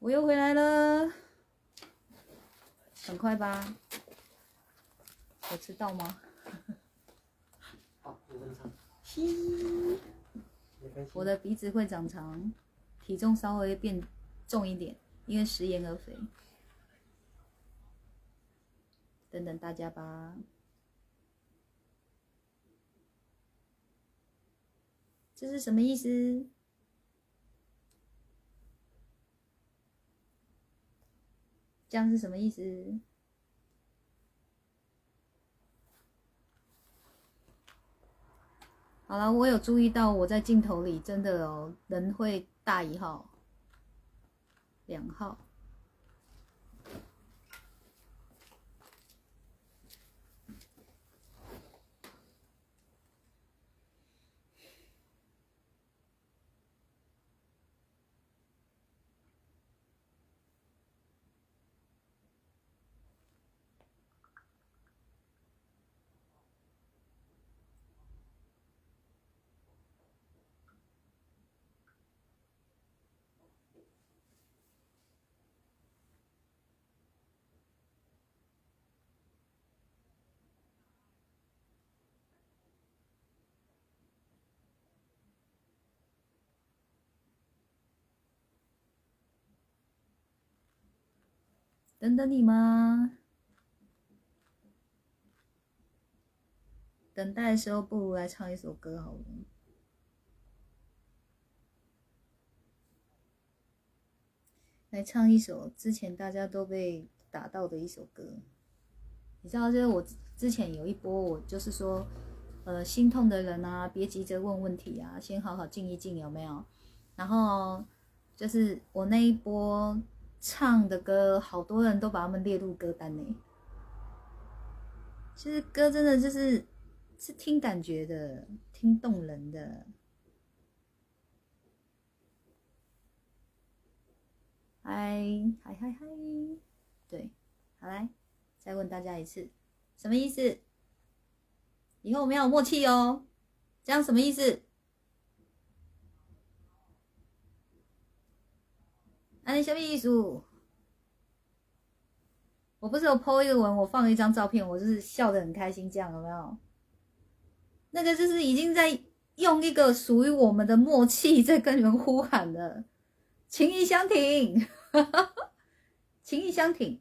我又回来了，很快吧？我迟到吗？我的鼻子会长长，体重稍微变重一点，因为食盐而肥。等等大家吧。这是什么意思？这样是什么意思？好了，我有注意到我在镜头里真的哦，人会大一号、两号。等等你吗？等待的时候，不如来唱一首歌好了。来唱一首之前大家都被打到的一首歌。你知道，就是我之前有一波，我就是说，呃，心痛的人啊，别急着问问题啊，先好好静一静，有没有？然后就是我那一波。唱的歌，好多人都把他们列入歌单呢。其实歌真的就是是听感觉的，听动人的。嗨嗨嗨嗨，对，好来，再问大家一次，什么意思？以后我们要有默契哦。这样什么意思？那你什么意思？我不是有 po 一个文，我放了一张照片，我就是笑得很开心，这样有没有？那个就是已经在用一个属于我们的默契在跟你们呼喊了，情谊相挺，情谊相挺，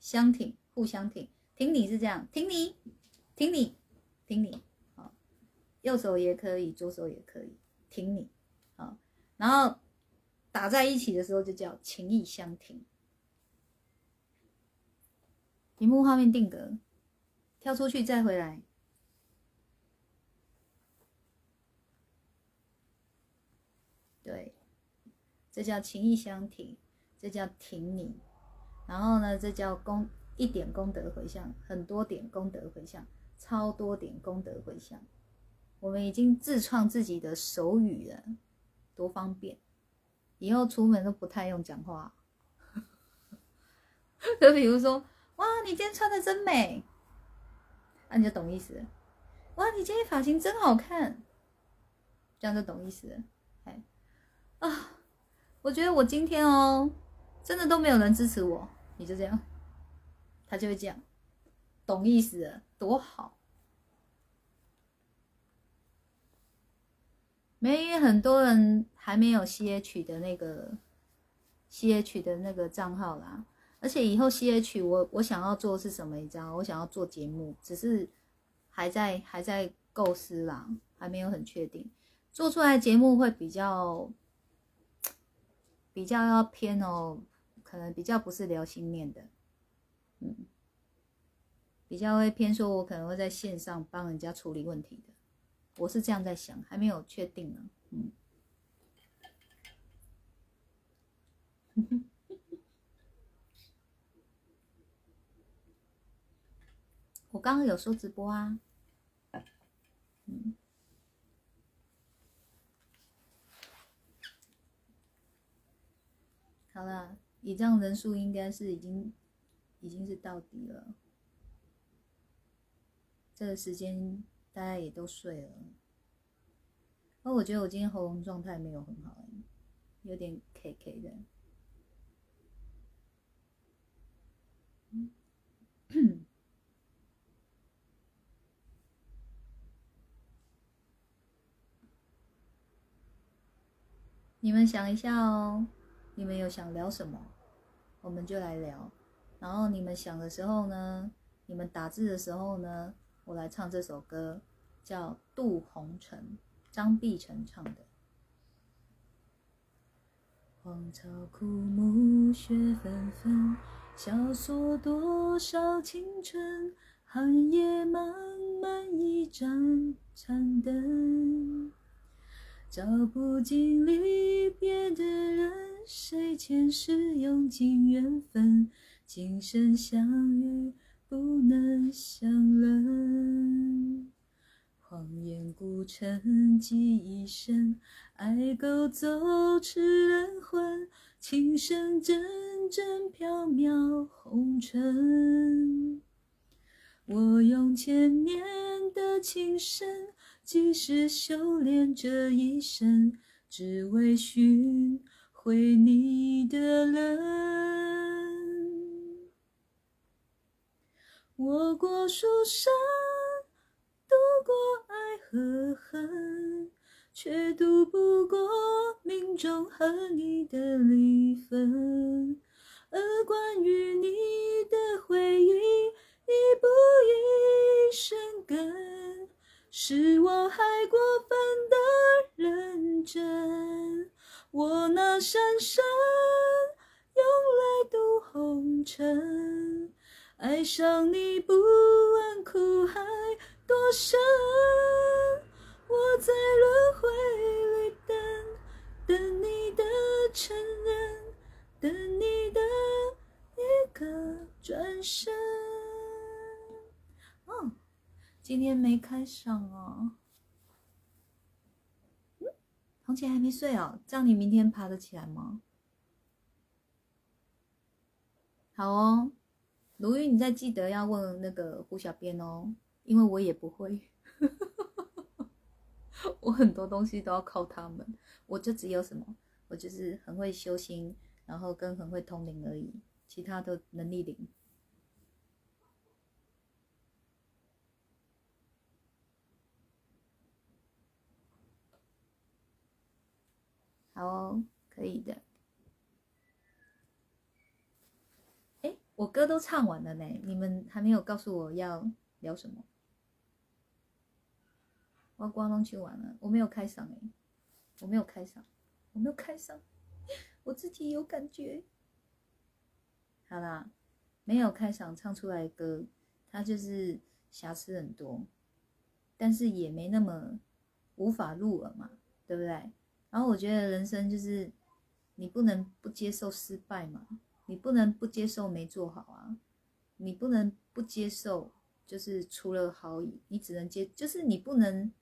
相挺，互相挺，挺你是这样，挺你，挺你，挺你，好，右手也可以，左手也可以，挺你，好，然后。打在一起的时候就叫情意相挺。屏幕画面定格，跳出去再回来。对，这叫情意相挺，这叫挺你。然后呢，这叫功一点功德回向，很多点功德回向，超多点功德回向。我们已经自创自己的手语了，多方便。以后出门都不太用讲话，就比如说，哇，你今天穿的真美，那你就懂意思。哇，你今天发型真好看，这样就懂意思。哎，啊，我觉得我今天哦，真的都没有人支持我，你就这样，他就会这样，懂意思，多好。没，因为很多人还没有 C H 的那个 C H 的那个账号啦，而且以后 C H 我我想要做是什么？你知道，我想要做节目，只是还在还在构思啦，还没有很确定。做出来节目会比较比较要偏哦，可能比较不是聊心面的，嗯，比较会偏说，我可能会在线上帮人家处理问题的。我是这样在想，还没有确定呢。嗯，我刚刚有说直播啊。嗯，好了，以这样人数应该是已经已经是到底了。这个时间。大家也都睡了。哦我觉得我今天喉咙状态没有很好有点 kk 的。你们想一下哦你们有想聊什么我们就来聊。然后你们想的时候呢你们打字的时候呢我来唱这首歌，叫《渡红尘》，张碧晨唱的。荒草枯木，雪纷纷，萧索多少青春。寒夜漫漫，一盏残灯，照不尽离别的人，谁前世用尽缘分。今生相遇，不能相认。荒烟孤城，记一生，爱勾走痴人魂。情深阵阵飘渺红尘。我用千年的情深，几世修炼这一生，只为寻回你的人。我过蜀山，渡过爱和恨，却渡不过命中和你的离分。而关于你的回忆，一步一生根，是我还过分的认真。我拿山山，用来渡红尘。爱上你，不问苦海多深，我在轮回里等，等你的承认，等你的一个转身。哦，今天没开嗓啊？红姐还没睡哦，这样你明天爬得起来吗？好哦。卢玉，你再记得要问那个胡小编哦，因为我也不会，我很多东西都要靠他们，我就只有什么，我就是很会修心，然后跟很会通灵而已，其他的能力零。好哦，可以的。我歌都唱完了呢，你们还没有告诉我要聊什么。我光东去玩了，我没有开嗓哎，我没有开嗓，我没有开嗓，我自己有感觉。好啦，没有开嗓唱出来歌，它就是瑕疵很多，但是也没那么无法入耳嘛，对不对？然后我觉得人生就是你不能不接受失败嘛。你不能不接受没做好啊！你不能不接受，就是除了好以，你只能接，就是你不能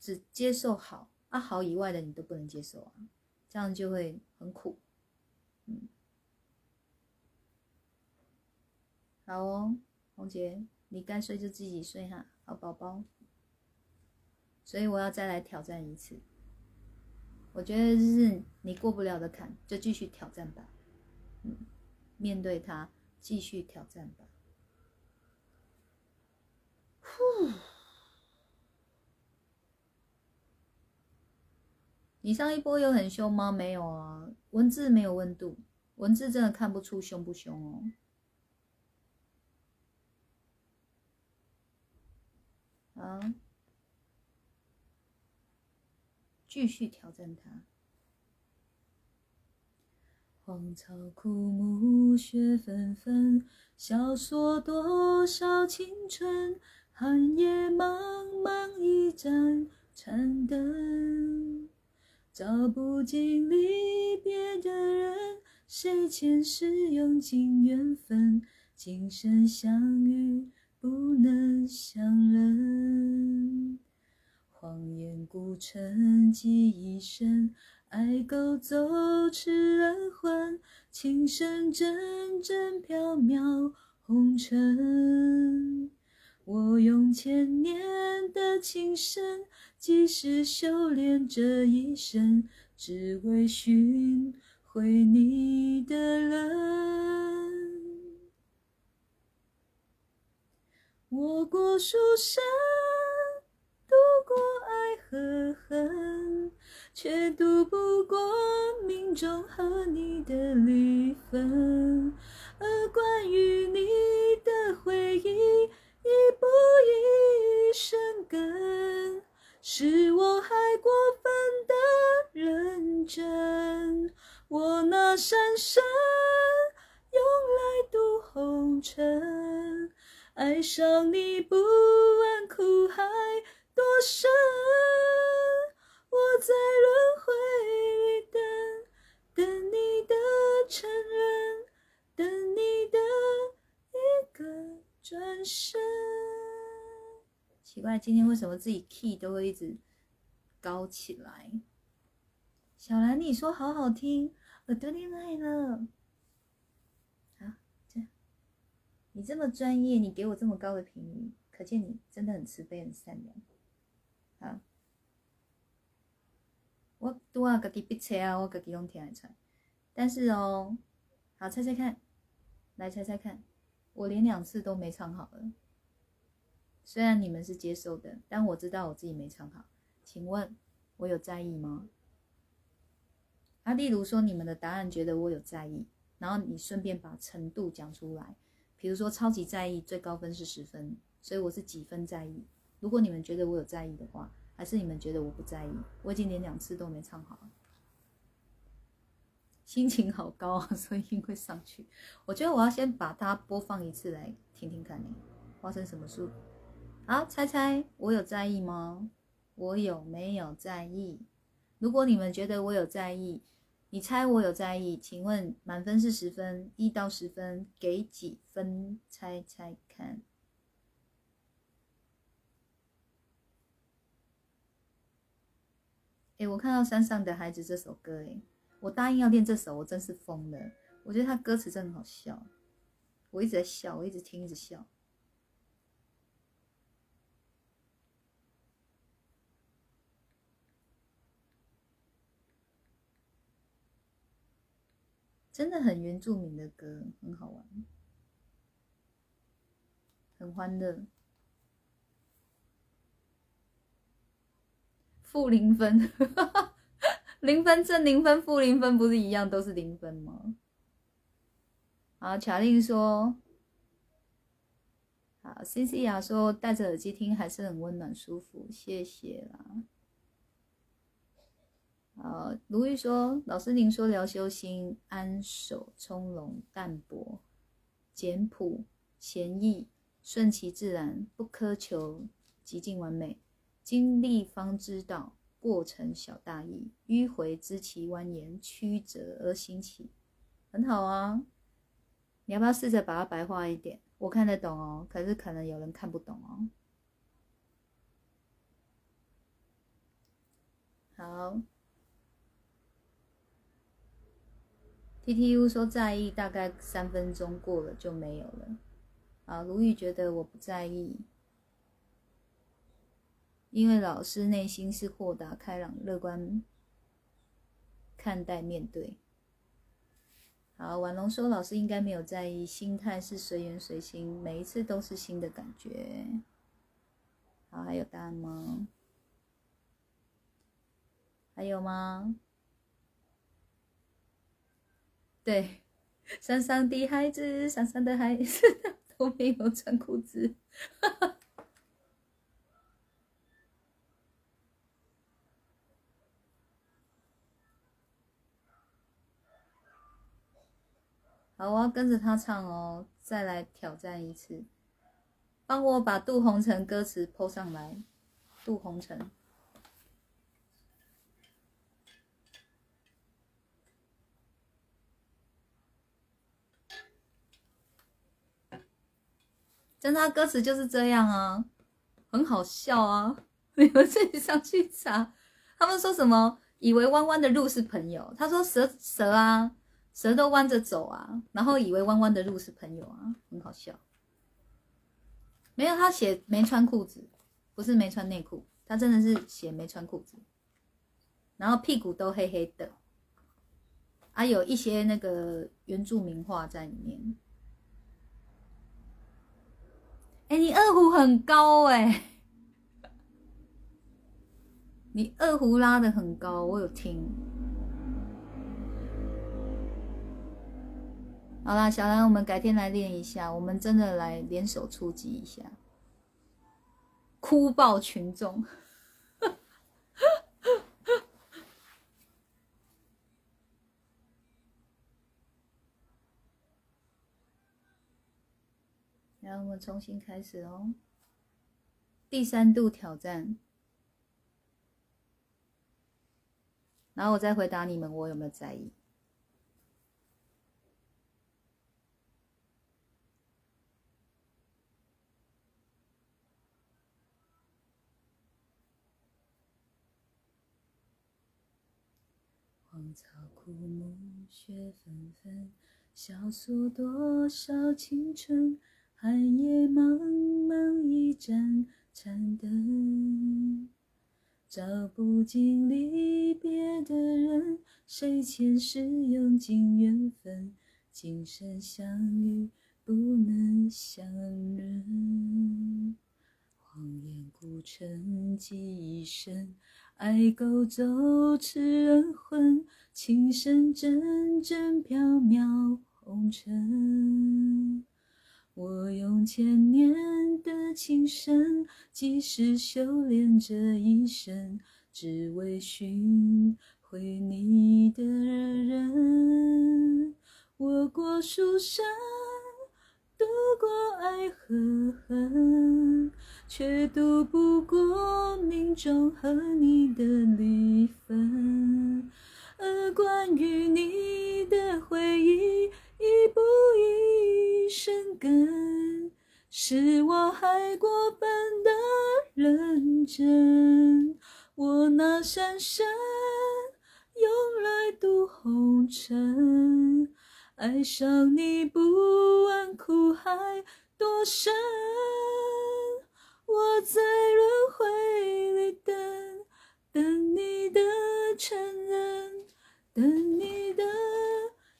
只接受好啊，好以外的你都不能接受啊，这样就会很苦。嗯，好哦，红姐，你该睡就自己睡哈，好宝宝。所以我要再来挑战一次，我觉得是你过不了的坎，就继续挑战吧。面对它，继续挑战吧。呼，你上一波有很凶吗？没有啊，文字没有温度，文字真的看不出凶不凶哦。啊，继续挑战它。荒草枯木，雪纷纷，萧索多少青春。寒夜茫茫，一盏残灯，照不尽离别的人。谁前世用尽缘分，今生相遇，不能相认。荒烟孤城，寄一生。爱勾走痴人魂，情深阵阵飘渺红尘。我用千年的情深，几世修炼这一生，只为寻回你的人。我过书山，渡过爱和恨。却渡不过命中和你的离分。而关于你的回忆，一步一生根，是我还过分的认真。我拿山神用来渡红尘，爱上你不问苦海多深，我在轮回里等，等你的承认，等你的一个转身。奇怪，今天为什么自己 key 都会一直高起来？小兰，你说好好听，耳朵恋爱了。好，这样，你这么专业，你给我这么高的评语，可见你真的很慈悲、很善良。好，我拄啊家己闭册啊，我家己用听来。但是哦，好猜猜看，来猜猜看，我连两次都没唱好了。虽然你们是接受的，但我知道我自己没唱好。请问，我有在意吗？啊，例如说你们的答案觉得我有在意，然后你顺便把程度讲出来，比如说超级在意，最高分是十分，所以我是几分在意。如果你们觉得我有在意的话，还是你们觉得我不在意？我已经连两次都没唱好，心情好高啊，所以音会上去。我觉得我要先把它播放一次来听听看，你发生什么事？好，猜猜我有在意吗？我有没有在意？如果你们觉得我有在意，你猜我有在意？请问满分是十分，一到十分给几分？猜猜看。我看到山上的孩子这首歌，哎，我答应要练这首，我真是疯了。我觉得他歌词真的很好笑，我一直在笑，我一直听，一直笑。真的很原住民的歌，很好玩，很欢乐。负零分，零分正零分负零分不是一样都是零分吗？啊，卡令说，好，C C 雅说戴着耳机听还是很温暖舒服，谢谢啦。呃，卢玉说：“老师，您说疗修心、安守、从容、淡泊、简朴、闲逸、顺其自然，不苛求极尽完美，经历方知道过程小大意，迂回知其蜿蜒，曲折而新奇，很好啊。你要不要试着把它白话一点？我看得懂哦，可是可能有人看不懂哦。好。” T T U 说在意，大概三分钟过了就没有了。啊，卢玉觉得我不在意，因为老师内心是豁达、开朗、乐观看待面对。好，婉龙说老师应该没有在意，心态是随缘随心，每一次都是新的感觉。好，还有答案吗？还有吗？对，山上的孩子，山上的孩子 都没有穿裤子。好，我要跟着他唱哦，再来挑战一次，帮我把杜红尘歌词抛上来，杜红尘。但他歌词就是这样啊，很好笑啊！你们自己上去查，他们说什么？以为弯弯的路是朋友。他说蛇蛇啊，蛇都弯着走啊，然后以为弯弯的路是朋友啊，很好笑。没有，他写没穿裤子，不是没穿内裤，他真的是写没穿裤子，然后屁股都黑黑的，啊，有一些那个原住民话在里面。哎，你二胡很高哎，你二胡拉的很高，我有听。好啦，小兰，我们改天来练一下，我们真的来联手出击一下，哭爆群众。然后我们重新开始哦，第三度挑战。然后我再回答你们，我有没有在意？枯木，雪纷纷，萧索多少青春。寒夜茫茫一盏残灯，照不尽离别的人，谁前世用尽缘分，今生相遇不能相认。荒烟孤城记一生，爱勾走痴人魂，情深阵阵飘渺红尘。我用千年的情深，几世修炼这一生，只为寻回你的人。我过书山，渡过爱和恨，却渡不过命中和你的离分。而关于你的回忆。一步一生根，是我还过分的认真。我拿山山用来渡红尘，爱上你不问苦海多深。我在轮回里等，等你的承认，等你的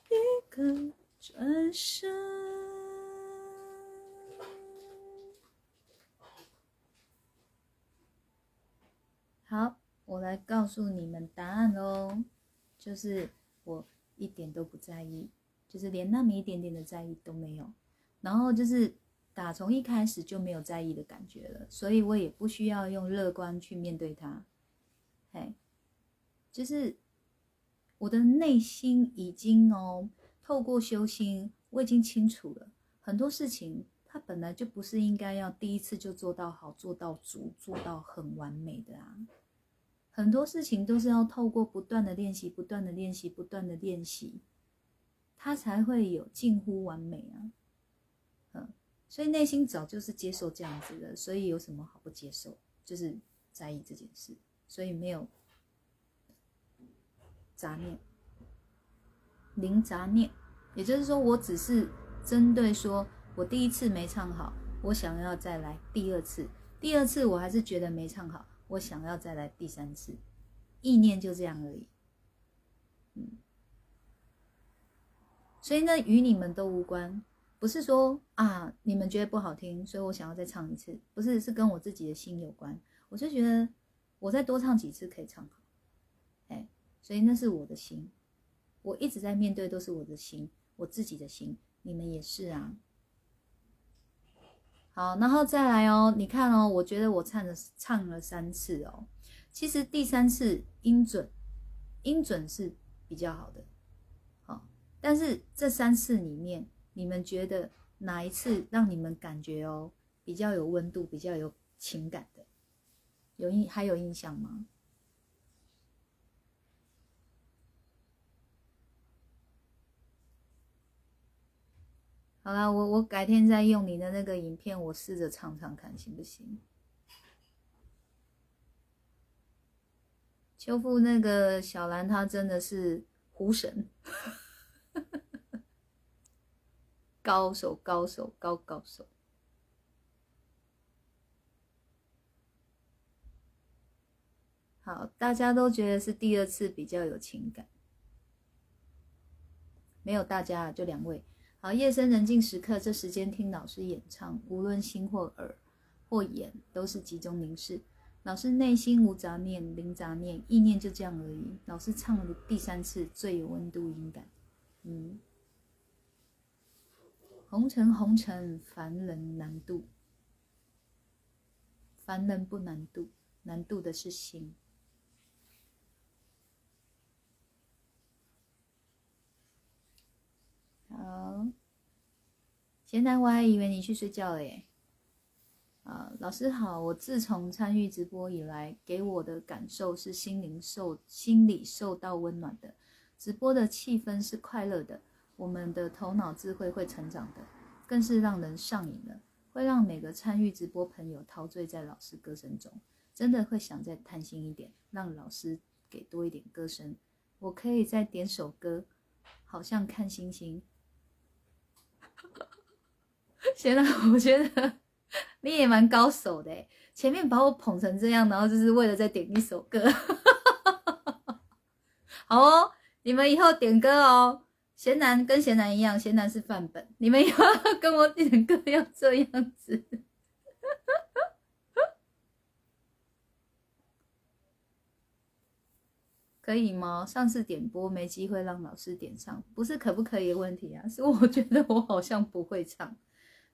一个。转身。好，我来告诉你们答案喽。就是我一点都不在意，就是连那么一点点的在意都没有。然后就是打从一开始就没有在意的感觉了，所以我也不需要用乐观去面对它。嘿，就是我的内心已经哦。透过修心，我已经清楚了很多事情，它本来就不是应该要第一次就做到好、做到足、做到很完美的啊。很多事情都是要透过不断的练习、不断的练习、不断的练习，他才会有近乎完美啊。嗯，所以内心早就是接受这样子的，所以有什么好不接受？就是在意这件事，所以没有杂念。零杂念，也就是说，我只是针对说，我第一次没唱好，我想要再来第二次，第二次我还是觉得没唱好，我想要再来第三次，意念就这样而已。嗯，所以呢，与你们都无关，不是说啊，你们觉得不好听，所以我想要再唱一次，不是，是跟我自己的心有关。我就觉得，我再多唱几次可以唱好，哎，所以那是我的心。我一直在面对，都是我的心，我自己的心，你们也是啊。好，然后再来哦，你看哦，我觉得我唱了唱了三次哦，其实第三次音准音准是比较好的，但是这三次里面，你们觉得哪一次让你们感觉哦比较有温度，比较有情感的，有印还有印象吗？好啦，我我改天再用你的那个影片，我试着唱唱看，行不行？秋富那个小兰，她真的是狐神，高手高手高高手。好，大家都觉得是第二次比较有情感，没有大家，就两位。好，夜深人静时刻，这时间听老师演唱，无论心或耳或眼，都是集中凝视。老师内心无杂念，零杂念，意念就这样而已。老师唱了第三次最有温度音感，嗯。红尘红尘，凡人难渡。凡人不难渡，难渡的是心。好，前台我还以为你去睡觉了耶。啊，老师好，我自从参与直播以来，给我的感受是心灵受心理受到温暖的，直播的气氛是快乐的，我们的头脑智慧会成长的，更是让人上瘾了，会让每个参与直播朋友陶醉在老师歌声中，真的会想再贪心一点，让老师给多一点歌声，我可以再点首歌，好像看星星。行了我觉得你也蛮高手的，前面把我捧成这样，然后就是为了再点一首歌。好哦，你们以后点歌哦，贤男跟贤男一样，贤男是范本，你们要 跟我点歌要这样子，可以吗？上次点播没机会让老师点唱，不是可不可以的问题啊，是我觉得我好像不会唱。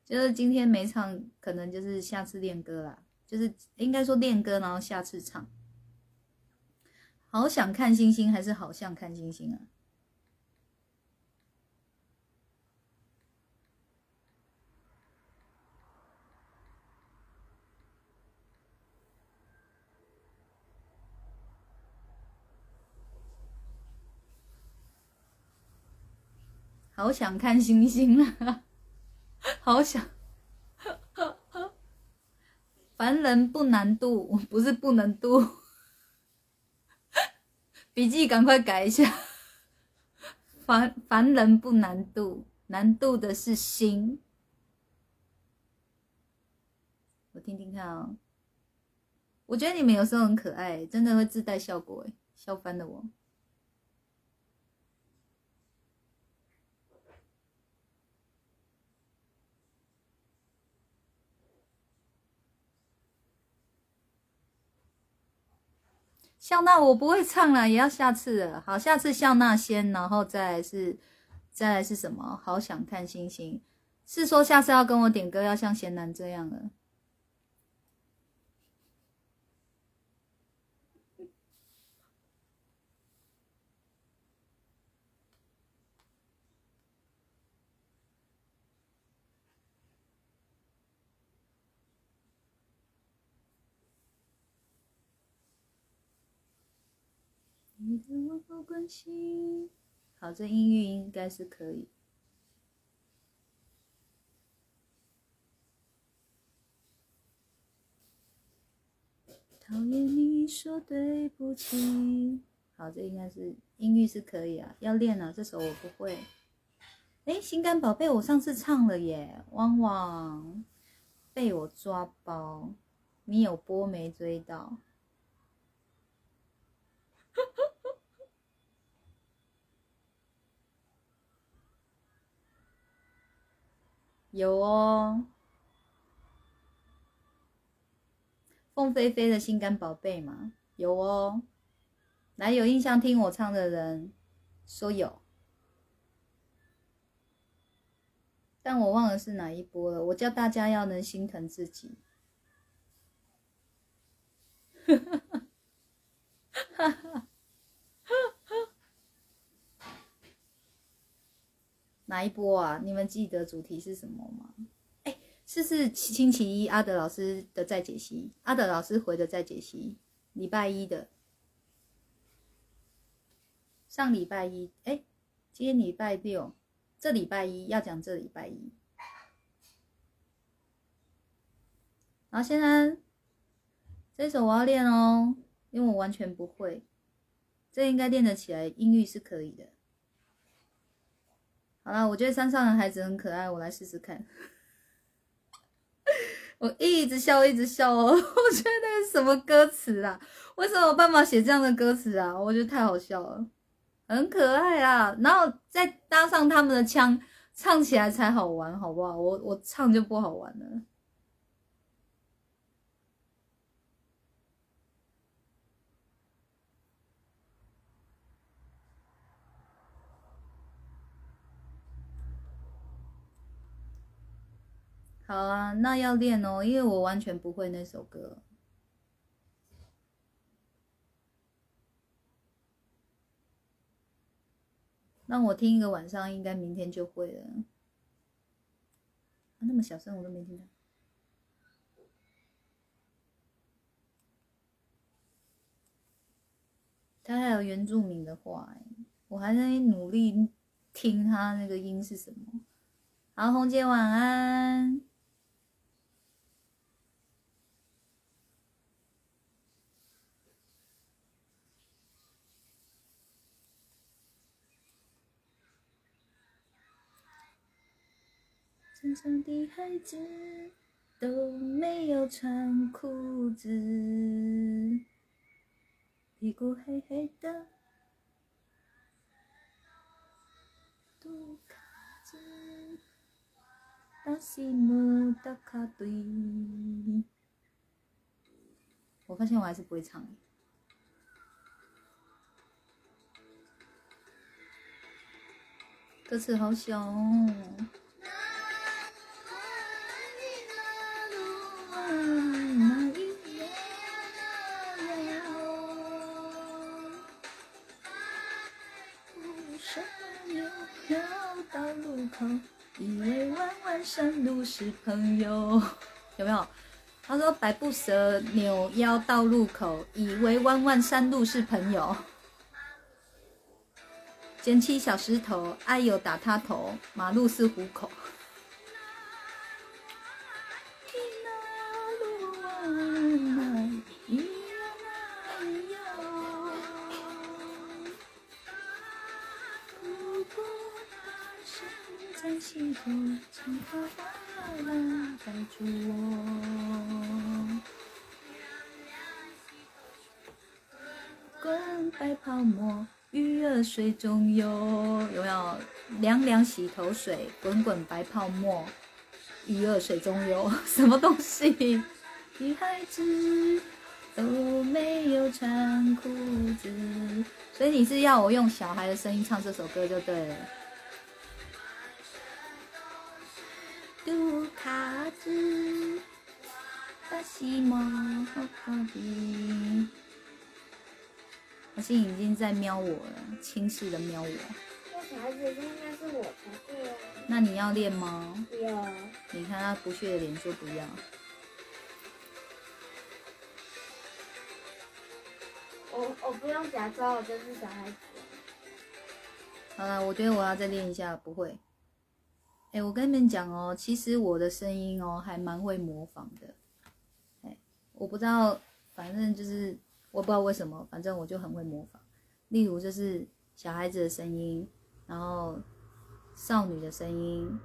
就是今天没唱，可能就是下次练歌啦。就是应该说练歌，然后下次唱。好想看星星，还是好像看星星啊？好想看星星啊！好想，凡人不难渡，不是不能渡。笔记赶快改一下。凡凡人不难渡，难渡的是心。我听听看啊，我觉得你们有时候很可爱，真的会自带效果哎，笑翻了我。笑纳我不会唱了，也要下次了。好，下次笑纳先，然后再是，再来是什么？好想看星星，是说下次要跟我点歌，要像贤男这样了。你的我不关心。好，这音域应该是可以。讨厌你说对不起。好，这应该是音域是可以啊，要练啊，这首我不会。哎，心肝宝贝，我上次唱了耶，汪汪，被我抓包，你有播没追到？有哦，凤飞飞的心肝宝贝嘛，有哦。来，有印象听我唱的人说有，但我忘了是哪一波了。我叫大家要能心疼自己。哈哈哈哈哈。哪一波啊？你们记得主题是什么吗？哎，是是星期一阿德老师的再解析，阿德老师回的再解析，礼拜一的，上礼拜一，哎，今天礼拜六，这礼拜一要讲这礼拜一。好，现在这首我要练哦，因为我完全不会，这应该练得起来，音域是可以的。好了，我觉得山上的孩子很可爱，我来试试看。我一直笑，一直笑哦。我觉得那是什么歌词啊？为什么有办法写这样的歌词啊？我觉得太好笑了，很可爱啊。然后再搭上他们的腔，唱起来才好玩，好不好？我我唱就不好玩了。好啊，那要练哦，因为我完全不会那首歌。那我听一个晚上，应该明天就会了。啊，那么小声我都没听到。他还有原住民的话、欸，我还在努力听他那个音是什么。好，红姐晚安。成长的孩子都没有穿裤子，屁股黑黑的，杜卡子，达西姆达卡堆。我发现我还是不会唱。歌词好小哦。啊呀白不蛇扭腰到路口以为弯弯山路是朋友，有没有？他说百步蛇扭腰到路口，以为弯弯山路是朋友。捡起小石头，哎呦打他头，马路是虎口。水中游，有没有？凉凉洗头水，滚滚白泡沫，鱼儿水中游，什么东西？女孩子都没有穿裤子，所以你是要我用小孩的声音唱这首歌就对了。杜卡兹，达西莫好好的，好像已经在瞄我了，轻视的瞄我。那小孩子应该是我才对啊。那你要练吗？不要，你看他不屑的脸说不要。我我不用假装我就是小孩子。好了，我觉得我要再练一下，不会。哎、我跟你们讲哦，其实我的声音哦还蛮会模仿的。哎，我不知道，反正就是我不知道为什么，反正我就很会模仿。例如就是小孩子的声音，然后少女的声音，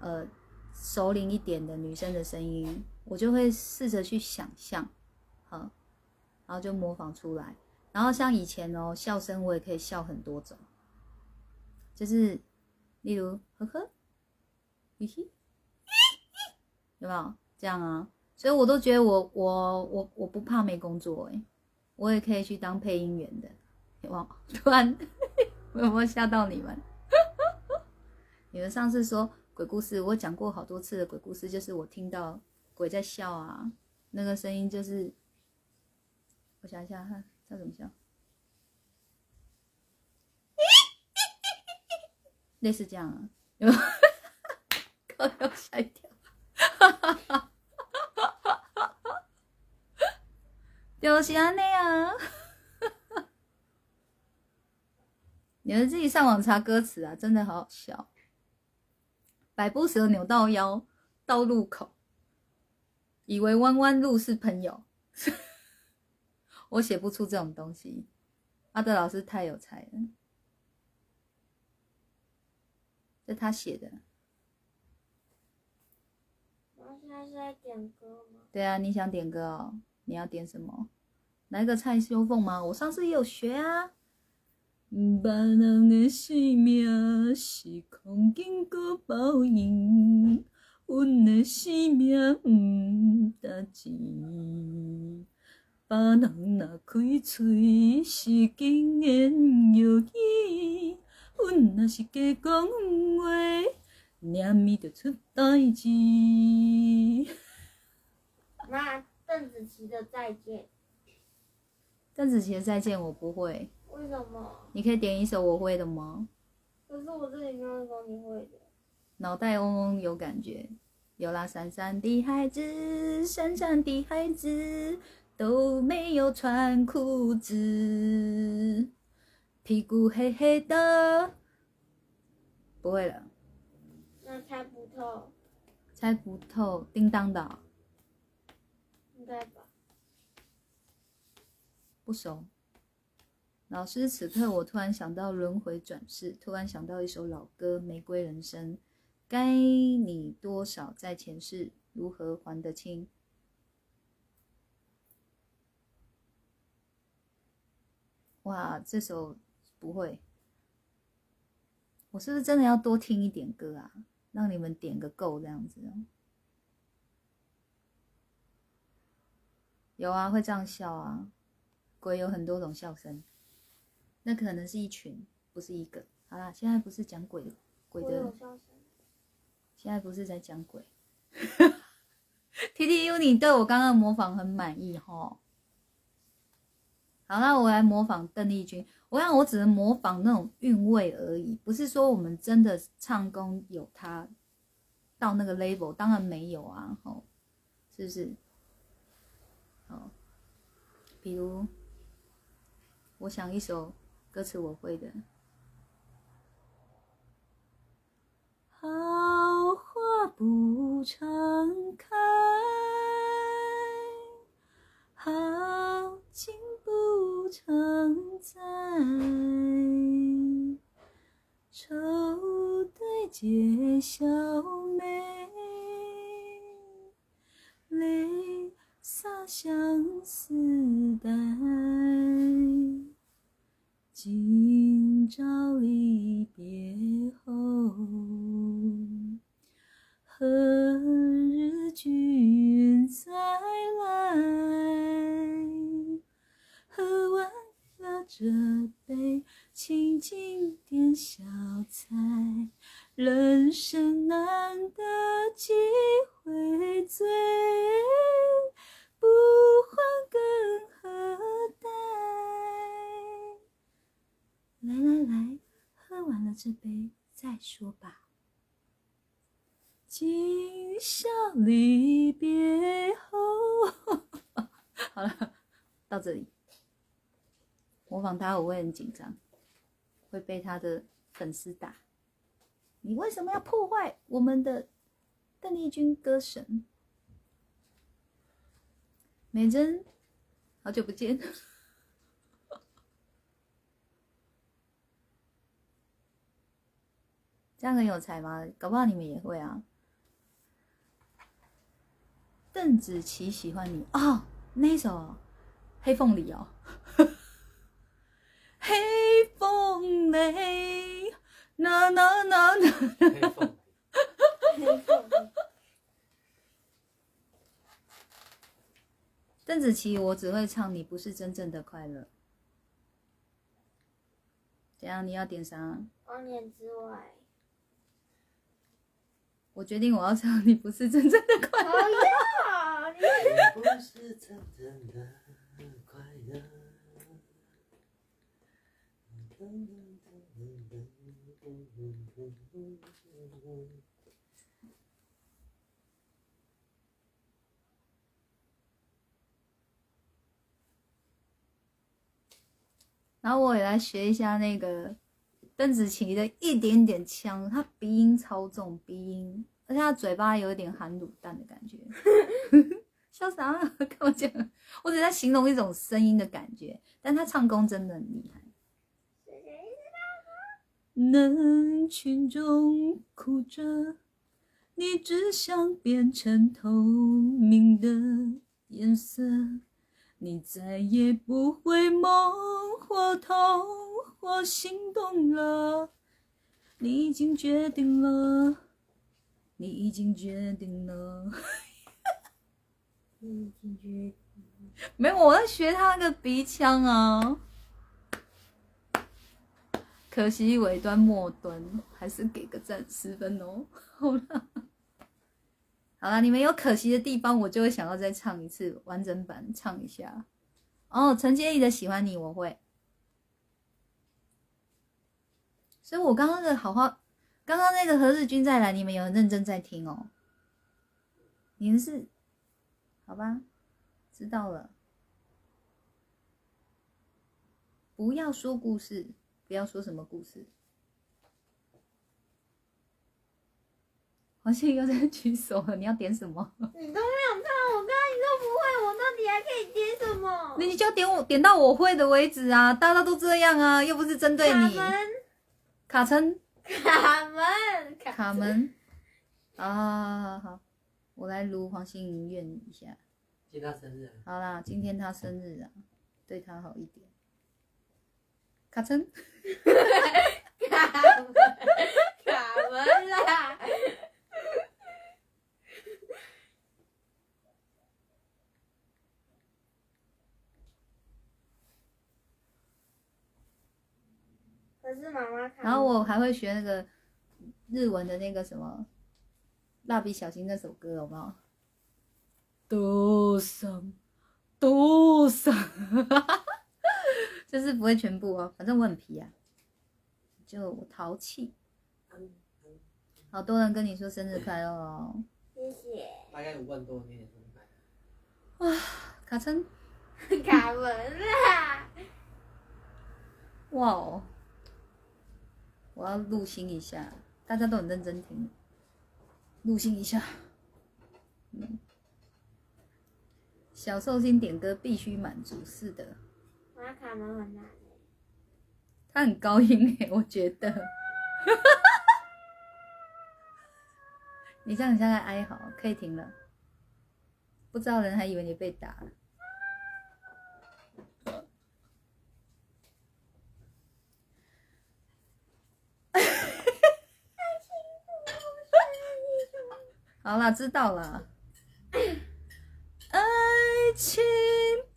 呃，熟龄一点的女生的声音，我就会试着去想象，好，然后就模仿出来。然后像以前哦，笑声我也可以笑很多种，就是例如呵呵，嘿嘿，有没有这样啊？所以我都觉得我我我我不怕没工作诶、我也可以去当配音员的。哇？突然我 有没有吓到你们？你们上次说鬼故事，我讲过好多次的鬼故事，就是我听到鬼在笑啊，那个声音就是，我想一下哈，它怎么笑？类似这样啊，有没有？吓一跳，就是安那样。你们自己上网查歌词啊，真的好好笑。百步蛇扭到腰，到路口，以为弯弯路是朋友。我写不出这种东西，阿德老师太有才了，这他写的。然后现在是在点歌吗？对啊，你想点歌哦？你要点什么？来个蔡秋凤吗？我上次也有学啊。别人的生命是空经过报应，阮的生命毋值钱。别人若开嘴是经言药语，阮若是假讲话，娘咪的出代志。那邓紫棋的再见，邓紫棋的再见我不会，为什么？你可以点一首我会的吗？可是我这里没有说你会的。脑袋嗡嗡有感觉。有啦，闪闪的孩子，闪闪的孩子都没有穿裤子，屁股黑黑的。不会了，那猜不透，猜不透，叮当的哦、应该吧？不熟。老师，此刻我突然想到轮回转世，突然想到一首老歌《玫瑰人生》，该你多少在前世，如何还得清？哇，这首不会，我是不是真的要多听一点歌啊？让你们点个够这样子哦。有啊，会这样笑啊。鬼有很多种笑声，那可能是一群，不是一个。好啦，现在不是讲鬼鬼的。现在不是在讲鬼。T T U，你对我刚刚模仿很满意哈。好，那我来模仿邓丽君。我想我只能模仿那种韵味而已，不是说我们真的唱功有他到那个 level，当然没有啊，吼，是不是？好，比如我想一首歌词我会的。好花不常开，好景不常在。愁对解笑眉，泪洒相思带。今朝离别后，何日君再来？喝完了这杯请进点小菜，人生了这杯再说吧。今宵离别后，好了，到这里。模仿他我会很紧张，会被他的粉丝打。你为什么要破坏我们的邓丽君歌神？美珍，好久不见。这样很有才吗？搞不好你们也会啊。邓紫棋喜欢你哦，那首《黑凤梨》哦，黑凤梨，那那那那，黑凤黑凤梨邓紫棋，我只会唱《你不是真正的快乐》。怎样？你要点啥？光年之外，我决定我要唱《你不是真正的快乐》。你不是真正的快乐。然后我也来学一下那个邓紫棋的一点点腔，她鼻音超重，鼻音，而且她嘴巴有一点含卤蛋的感觉。笑啥？干嘛这样？我只在形容一种声音的感觉，但她唱功真的很厉害。人群中哭着，你只想变成透明的颜色，你再也不会梦或痛或心动了。你已经决定了，你已经决定了。你已经决没有，我在学他那个鼻腔啊。可惜尾端末端，还是给个赞十分哦。好了，好了，你们有可惜的地方，我就会想要再唱一次完整版，唱一下。哦，陈洁仪的喜欢你，我会。所以我刚刚的好好，刚刚那个何日君再来，你们有认真在听哦。你们是，好吧，知道了。不要说故事，不要说什么故事。好像又在举手了，你要点什么？你都没有看，我刚刚你都不会，我到底还可以点什么？那你就点我点到我会的为止啊！大家都这样啊，又不是针对你。卡门，卡称卡门，卡门啊，好好好，我来撸黄心莹愿一下。今天他生日啊，好啦，今天他生日啊，对他好一点。卡称 卡门，卡门啦！可是妈妈看，然后我还会学那个日文的那个什么蜡笔小新那首歌，有没有？多上多上，就 是不会全部哦，反正我很皮啊，就我淘气。好多人跟你说生日快乐哦，谢谢大概五万多年生日快乐。卡称 卡文啦！哇哦！我要录心一下，大家都很认真听，录心一下。嗯，小寿星点歌必须满足，是的，妈卡门很他很高音诶，我觉得。你这样很像在哀嚎，可以停了。不知道的人还以为你被打了。好了，知道了。爱情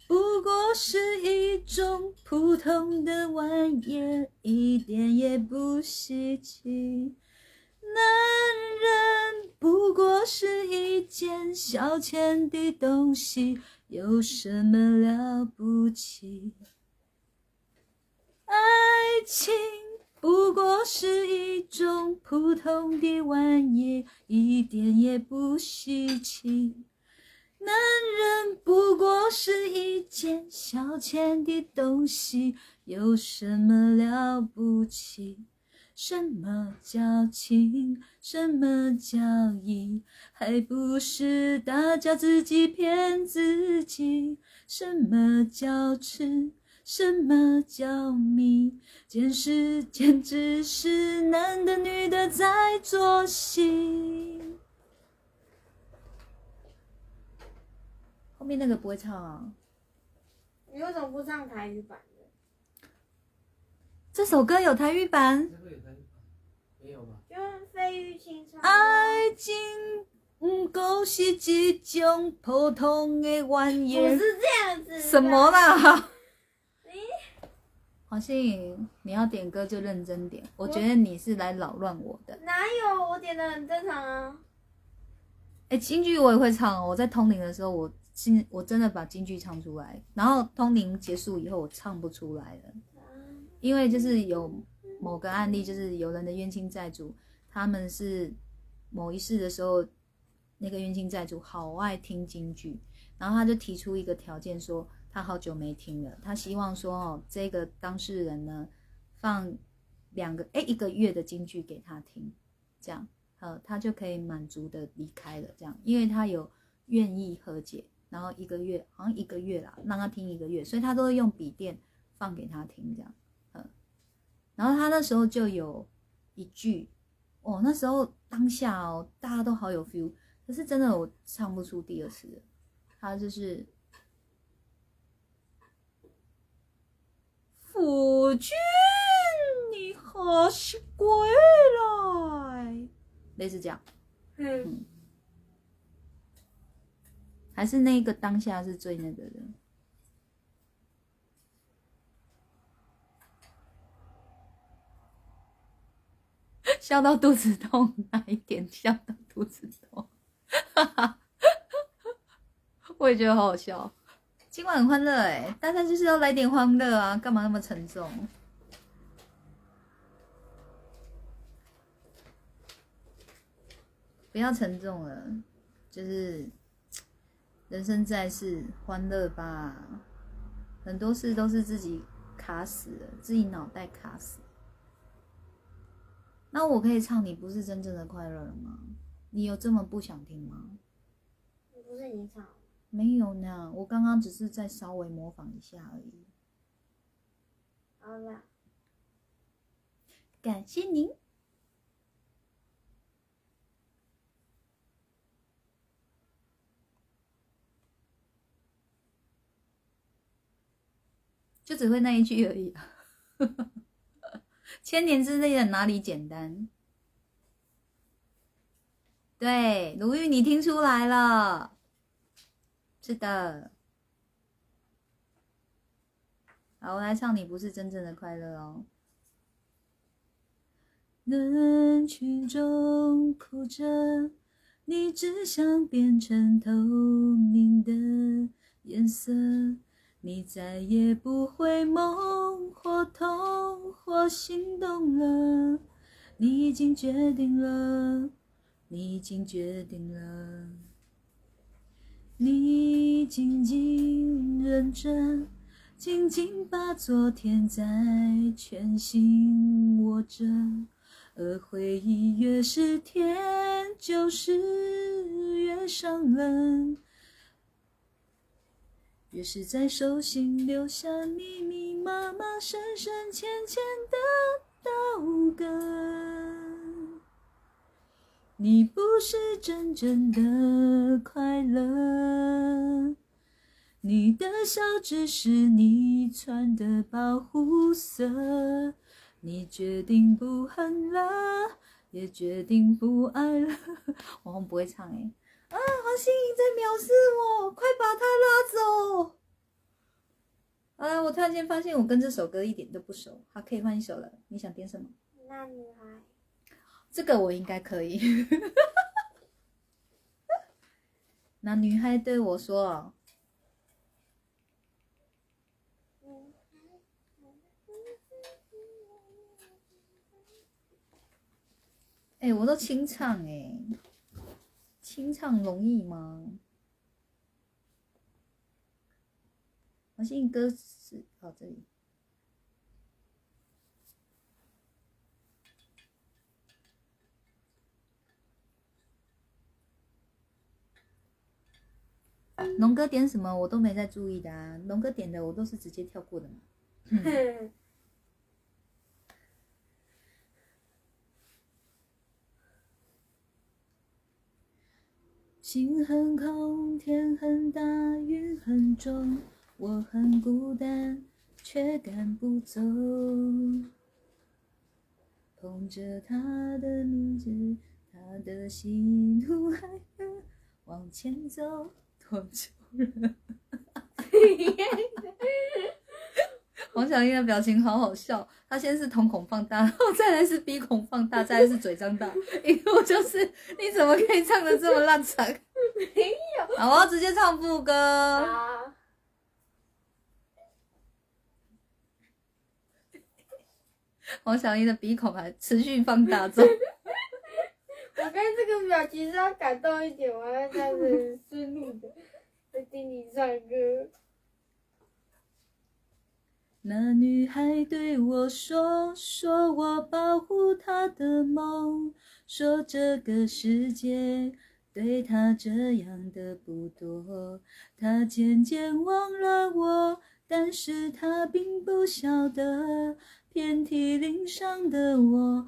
不过是一种普通的玩意，一点也不稀奇。男人不过是一件消遣的东西，有什么了不起？爱情不过是一种普通的玩意，一点也不稀奇。男人不过是一件消遣的东西，有什么了不起？什么叫情？什么叫义？还不是大家自己骗自己？什么叫痴？什么叫迷？见识简直是男的女的在做戏。后面那个不会唱啊。你为什么不唱台语版的？这首歌有台语版。没有吧？就是费玉清唱。爱情不过是一种普通的玩意。不是这样子。什么啦？你黄心颖，你要点歌就认真点。我觉得你是来扰乱我的。哪有？我点的很正常啊。哎，京剧我也会唱哦。我在通灵的时候，我今我真的把京剧唱出来。然后通灵结束以后，我唱不出来了，因为就是有某个案例，就是有人的冤亲债主，他们是某一世的时候，那个冤亲债主好爱听京剧，然后他就提出一个条件说，他好久没听了，他希望说哦，这个当事人呢放两个哎一个月的京剧给他听，这样呃他就可以满足的离开了，这样，因为他有愿意和解，然后一个月好像一个月啦，让他听一个月，所以他都会用笔电放给他听这样，嗯，然后他那时候就有一句，哦，那时候当下哦，大家都好有 feel，可是真的我唱不出第二次，他就是君，你何时归来？类似这样，嗯，还是那个当下是最那个的。笑到肚子痛，哪一点笑到肚子痛？哈哈我也觉得好好笑。今晚很欢乐哎，大家就是要来点欢乐啊，干嘛那么沉重？不要沉重了，就是人生在世，欢乐吧。很多事都是自己卡死了，自己脑袋卡死。那我可以唱《你不是真正的快乐》了吗？你有这么不想听吗？不是你唱，没有呢，我刚刚只是在稍微模仿一下而已。好了，感谢您。就只会那一句而已。千年之内的哪里简单？对，鲁豫，你听出来了？是的。好，我来唱《你不是真正的快乐》哦。人群中哭着，你只想变成透明的颜色。你再也不会梦或痛或心动了，你已经决定了，你已经决定了，你静静认真，紧紧把昨天在拳心握着，而回忆越是甜，就是越伤人。越是在手心留下密密麻麻、深深浅浅的刀根。你不是真正的快乐，你的笑只是你穿的保护色。你决定不恨了，也决定不爱了。我好像不会唱哎。啊，黄心颖在藐视我，快把他拉走！啊，我突然间发现我跟这首歌一点都不熟。好，可以换一首了。你想点什么？那女孩，这个我应该可以。那女孩对我说，：“哎、我都清唱哎、清唱容易吗？”黄心颖歌词哦，这里。龙哥点什么我都没在注意的啊，龙哥点的我都是直接跳过的嘛。心很空，天很大，雨很重，我很孤单，却赶不走。捧着他的名字，他的喜怒哀乐，往前走，多久了？黄小英的表情好好笑，他先是瞳孔放大，然后再来是鼻孔放大，再来是嘴张大，一路就是你怎么可以唱的这么烂场？没有好，我要直接唱副歌。啊，黄小英的鼻孔还持续放大中，我刚才这个表情是要感动一点，我要这样子顺路的在听你唱歌。那女孩对我说：“说我保护她的梦，说这个世界对她这样的不多。她渐渐忘了我，但是她并不晓得，遍体鳞伤的我，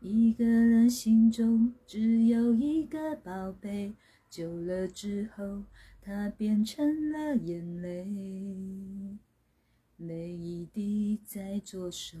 一个人心中只有一个宝贝，久了之后，它变成了眼泪。每一滴在左手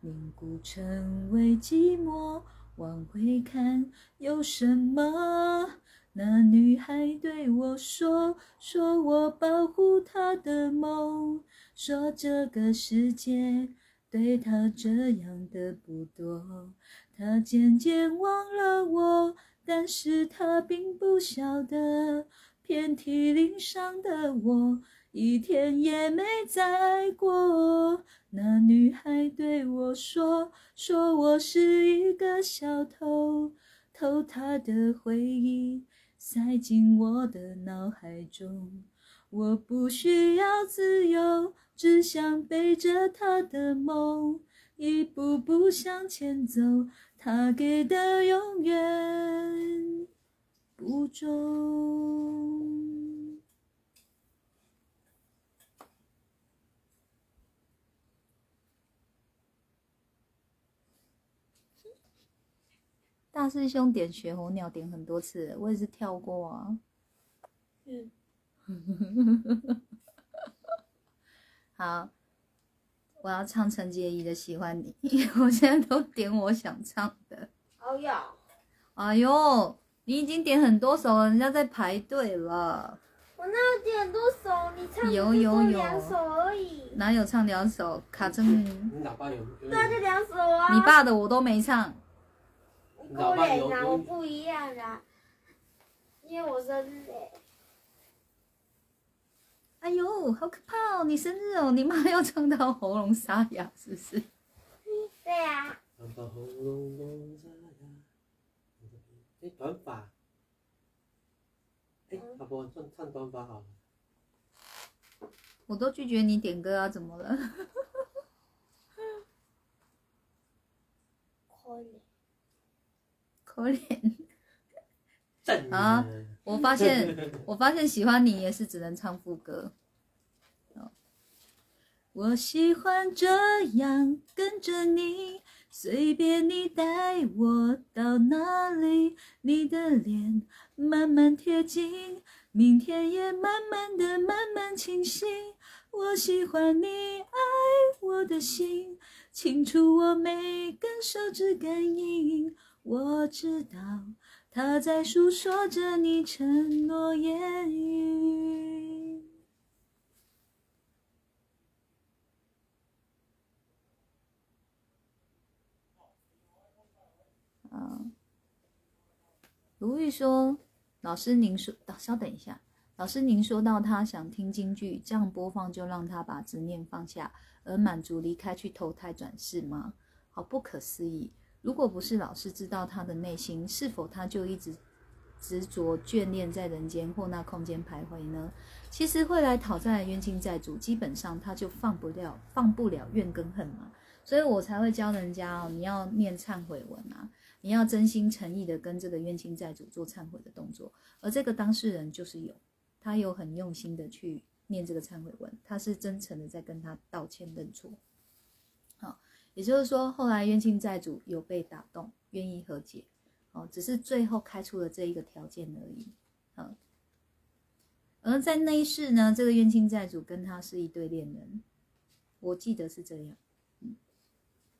凝固成为寂寞，往回看有什么？那女孩对我说：“说我保护她的梦，说这个世界对她这样的不多。她渐渐忘了我，但是她并不晓得，遍体鳞伤的我一天也没再过。那女孩对我说：“说我是一个小偷，偷她的回忆。”塞进我的脑海中，我不需要自由，只想背着他的梦，一步步向前走。他给的永远不重。大师兄点雪候鸟点很多次，我也是跳过啊。嗯，好，我要唱陈洁仪的《喜欢你》，我现在都点我想唱的。哦呀，哎呦，你已经点很多首了，人家在排队了。我那有点多首，你唱的有有有两首而已。哪有唱两首？卡真，你喇叭有有对啊，就两首啊。你爸的我都没唱。你够脸啦，我不一样啦，因为我生日哎。哎呦，好可怕哦！你生日哦，你妈要唱到喉咙沙哑，是不是？对呀、长发喉咙拢沙哑。哎，短发。哎，老婆唱唱短发好了。我都拒绝你点歌啊，怎么了？可怜。可怜。正啊我发现，我发现喜欢你也是只能唱副歌。好我喜欢这样跟着你，随便你带我到哪里，你的脸慢慢贴近，明天也慢慢的慢慢清晰。我喜欢你爱我的心，清楚我每根手指感应，我知道。他在诉说着你承诺言语。啊，卢玉说：“老师，您说，啊稍等一下，老师，您说到他想听京剧，这样播放就让他把执念放下，而满足离开去投胎转世吗？好不可思议！如果不是老师知道他的内心，是否他就一直执着眷恋在人间或那空间徘徊呢？其实会来讨债的冤亲债主，基本上他就放不了放不了怨跟恨嘛，所以我才会教人家哦，你要念忏悔文啊，你要真心诚意的跟这个冤亲债主做忏悔的动作，而这个当事人就是有，他有很用心的去念这个忏悔文，他是真诚的在跟他道歉认错。也就是说，后来冤亲债主有被打动，愿意和解，哦，只是最后开出了这一个条件而已，嗯。而在那一世呢，这个冤亲债主跟他是一对恋人，我记得是这样，嗯。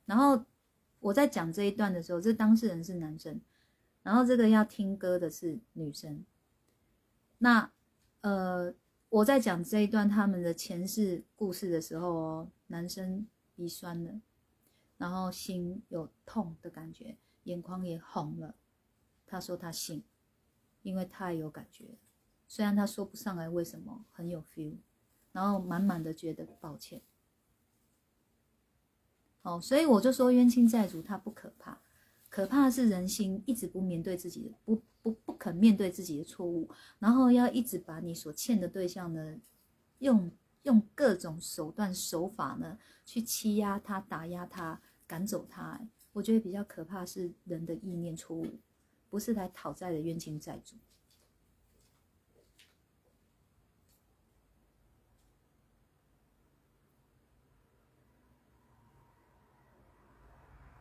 然后我在讲这一段的时候，这当事人是男生，然后这个要听歌的是女生。那呃，我在讲这一段他们的前世故事的时候哦，男生鼻酸了。然后心有痛的感觉，眼眶也红了。他说他信，因为太有感觉，虽然他说不上来为什么，很有 feel，然后满满的觉得抱歉。哦，所以我就说冤亲债主他不可怕，可怕的是人心一直不面对自己的，不不不肯面对自己的错误，然后要一直把你所欠的对象呢，用用各种手段手法呢，去欺压他、打压他、赶走他、我觉得比较可怕是人的意念错误，不是来讨债的冤亲债主。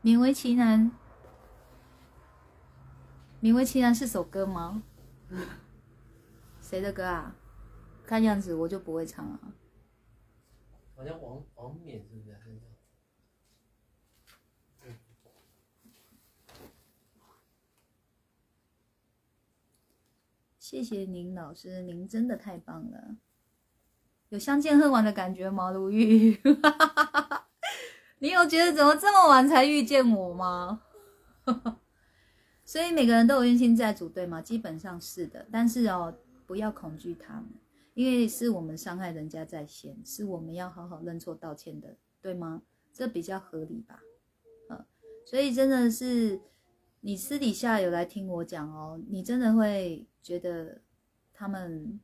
勉为其难，勉为其难是首歌吗？谁的歌啊？看样子我就不会唱啊。好像王王冕是不是？还是叫谢谢您，老师，您真的太棒了，有相见恨晚的感觉吗？如玉，你有觉得怎么这么晚才遇见我吗？所以每个人都有冤亲债主，对吗？基本上是的，但是哦，不要恐惧他们，因为是我们伤害人家在先，是我们要好好认错道歉的，对吗？这比较合理吧？呃，所以真的是你私底下有来听我讲哦，你真的会觉得他们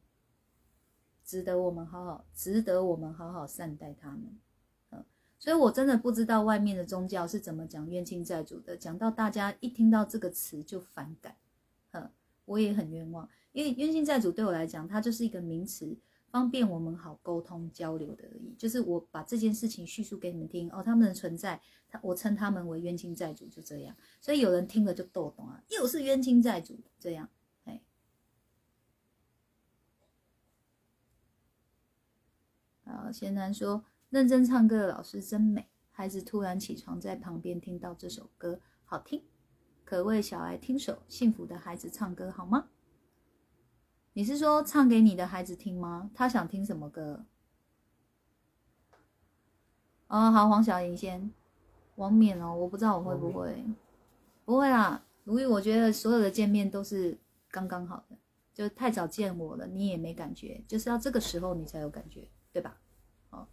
值得我们好好，值得我们好好善待他们。呃，所以我真的不知道外面的宗教是怎么讲冤亲债主的，讲到大家一听到这个词就反感，呃，我也很冤枉，因为冤亲债主对我来讲，它就是一个名词，方便我们好沟通交流的而已。就是我把这件事情叙述给你们听，哦，他们的存在，他我称他们为冤亲债主，就这样。所以有人听了就逗懂啊，又是冤亲债主这样，哎。好，贤男说，认真唱歌的老师真美。孩子突然起床，在旁边听到这首歌，好听，可为小孩听首幸福的孩子唱歌好吗？你是说唱给你的孩子听吗？他想听什么歌？哦，好，黄小莹先，王冕哦，我不知道我会不会，不会啦。如意，我觉得所有的见面都是刚刚好的，就太早见我了，你也没感觉，就是要这个时候你才有感觉，对吧？好，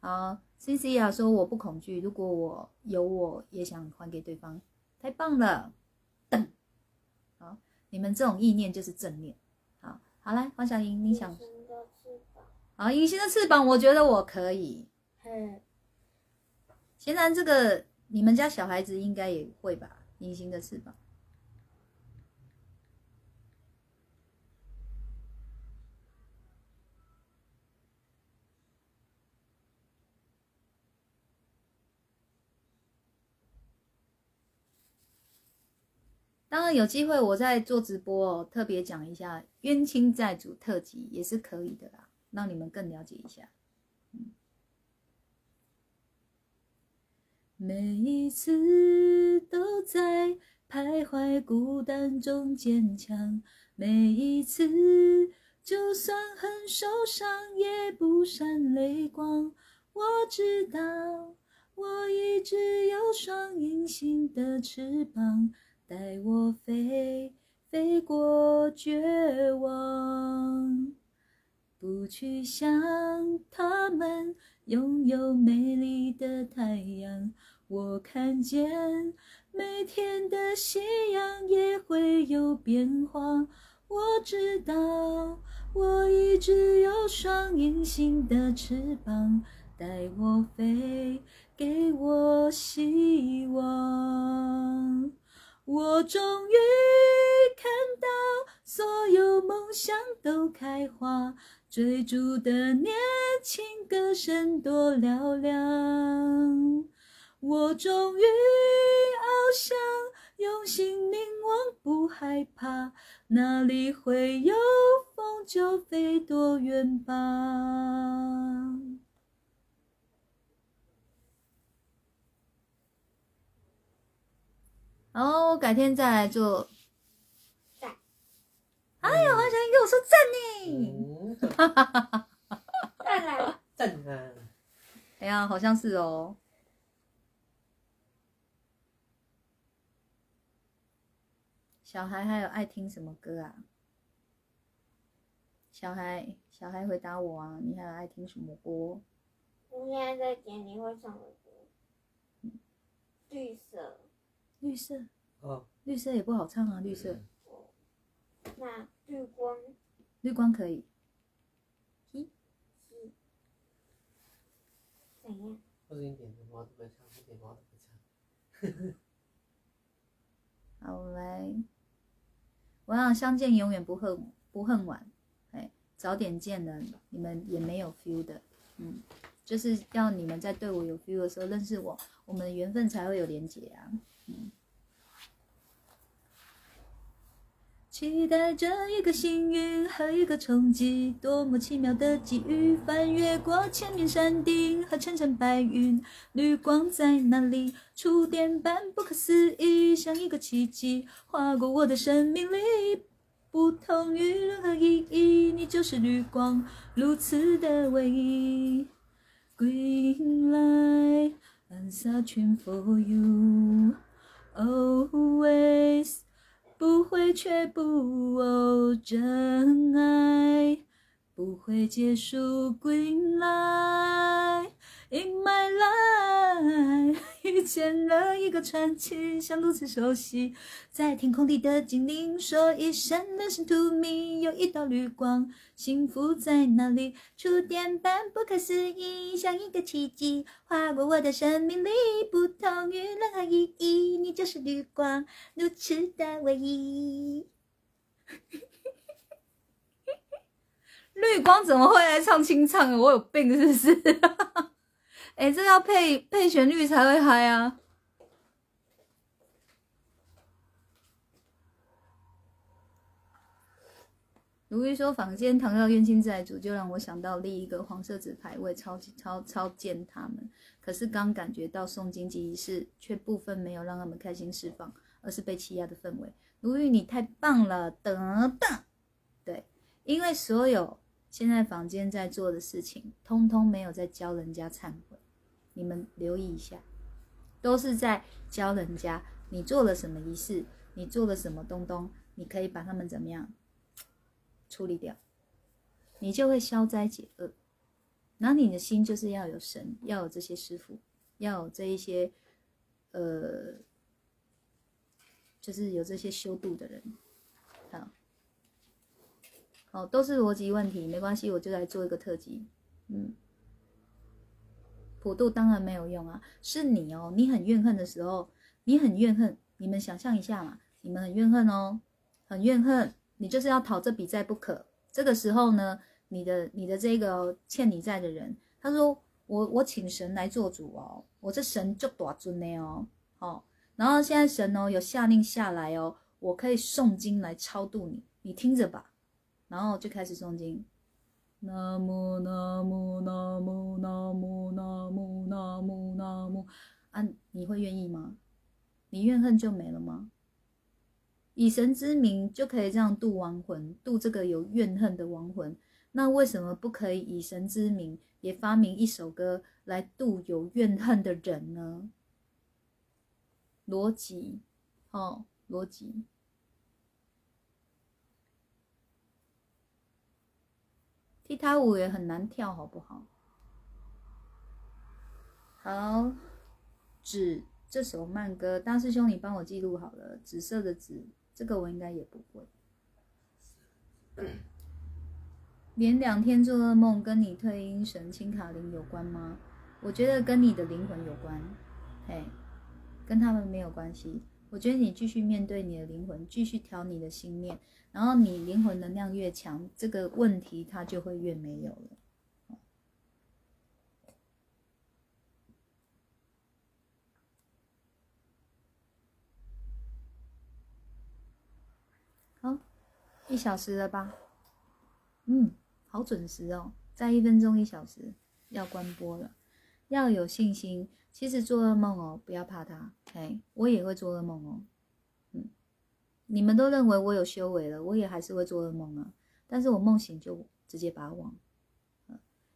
好，C C 啊，说我不恐惧，如果我有，我也想还给对方，太棒了。好，你们这种意念就是正念。好，好来，黄小莹，你想隐形的翅膀，好，隐形的翅膀，我觉得我可以。嗯，现在这个你们家小孩子应该也会吧？隐形的翅膀。当然有机会，我在做直播哦，特别讲一下冤亲债主特辑也是可以的啦，让你们更了解一下。每一次都在徘徊孤单中坚强，每一次就算很受伤也不闪泪光。我知道，我一直有双隐形的翅膀，带我飞，飞过绝望。不去想他们拥有美丽的太阳，我看见每天的夕阳也会有变化。我知道，我一直有双隐形的翅膀，带我飞，给我希望。我终于看到所有梦想都开花，追逐的年轻歌声多嘹亮。我终于翱翔，用心凝望，不害怕，哪里会有风就飞多远吧。然后我改天再来做。赞哎呀，黄小英给我说赞呢。嗯，再来，赞啊！哎呀，好像是哦。小孩还有爱听什么歌啊？小孩，小孩回答我啊！你还有爱听什么歌？我现在在点你会唱的歌，绿色，绿色，哦，绿色也不好唱啊。绿色，那绿光绿光可以。是怎样？或者你点的猫都不会唱，我点猫都不唱。好，我们来。我想相见永远不恨不恨晚，哎，早点见了，你们也没有 feel 的，嗯，就是要你们在对我有 feel 的时候认识我，我们的缘分才会有连结啊，嗯。期待着一个幸运和一个冲击，多么奇妙的际遇！翻越过千面山顶和层层白云，绿光在哪里？触电般不可思议，像一个奇迹划过我的生命里，不同于任何意义，你就是绿光，如此的唯一。Green light, I'm searching for you, always. 不会却不哦，真爱不会结束。Green light in my life，遇见了一个传奇，像如此熟悉，在天空里的精灵说一声 Listen to me，有一道绿光，幸福在哪里？触电般不可思议，像一个奇迹，划过我的生命里，不同于任何意义，你就是绿光，如此的唯一。绿光怎么会来唱清唱？我有病是不是？哎、这要配配旋律才会嗨啊！如一说坊间倘要冤亲债主，就让我想到另一个黄色纸牌，我也超超超贱他们。可是刚感觉到送经济仪式，却部分没有让他们开心释放，而是被欺压的氛围。如玉，你太棒了，等等。对，因为所有现在坊间在做的事情，通通没有在教人家唱。你们留意一下，都是在教人家你做了什么仪式，你做了什么东东，你可以把他们怎么样处理掉，你就会消灾解厄。然后你的心就是要有神，要有这些师傅，要有这一些呃，就是有这些修度的人。好，好，都是逻辑问题，没关系，我就来做一个特辑。嗯。普渡当然没有用啊，是你哦，你很怨恨的时候，你很怨恨，你们想象一下嘛，你们很怨恨哦，很怨恨，你就是要讨这笔债不可。这个时候呢，你的你的这个欠你债的人，他说我我请神来做主哦，我这神就多尊的哦，哦，然后现在神哦有下令下来哦，我可以诵经来超度你，你听着吧，然后就开始诵经。南无南无南无南无南无南无南无，啊，你会愿意吗？你怨恨就没了吗？以神之名就可以这样度亡魂，度这个有怨恨的亡魂。那为什么不可以以神之名也发明一首歌来度有怨恨的人呢？逻辑，哦，逻辑。踢踏舞也很难跳，好不好？好，紫这首慢歌，大师兄你帮我记录好了。紫色的紫，这个我应该也不会。连两天做噩梦，跟你退阴神清卡灵有关吗？我觉得跟你的灵魂有关，嘿，跟他们没有关系。我觉得你继续面对你的灵魂，继续调你的心念。然后你灵魂能量越强，这个问题它就会越没有了。好，一小时了吧？嗯，好准时哦，再一分钟一小时要关播了，要有信心。其实做噩梦哦，不要怕它，哎，我也会做噩梦哦。你们都认为我有修为了，我也还是会做噩梦啊。但是我梦醒就直接把它忘，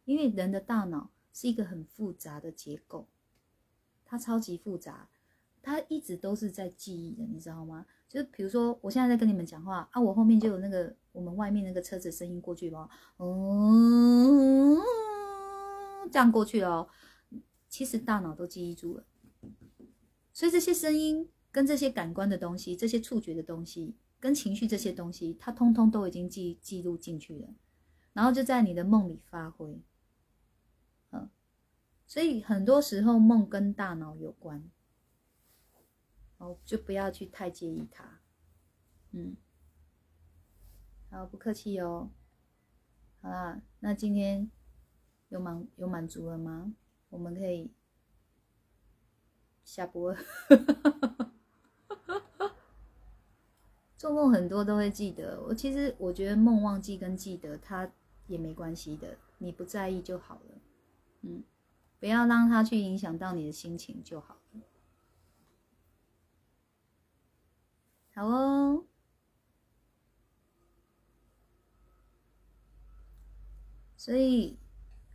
因为人的大脑是一个很复杂的结构，它超级复杂，它一直都是在记忆的，你知道吗？就是比如说我现在在跟你们讲话啊，我后面就有那个我们外面那个车子声音过去吧，嗯，这样过去了哦，其实大脑都记忆住了，所以这些声音。跟这些感官的东西、这些触觉的东西、跟情绪这些东西，它通通都已经记记录进去了，然后就在你的梦里发挥。嗯，所以很多时候梦跟大脑有关，哦，就不要去太介意它。嗯，好，不客气哦。好啦，那今天有满有满足了吗？我们可以下播了。做梦很多都会记得。我其实我觉得梦忘记跟记得它也没关系的，你不在意就好了。嗯，不要让它去影响到你的心情就好了。好哦。所以，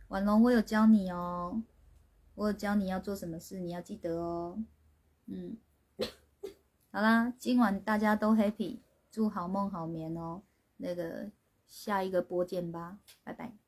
婉龙，我有教你哦，我有教你要做什么事，你要记得哦。嗯，好啦，今晚大家都 happy，祝好梦好眠哦。那个下一个播见吧，拜拜。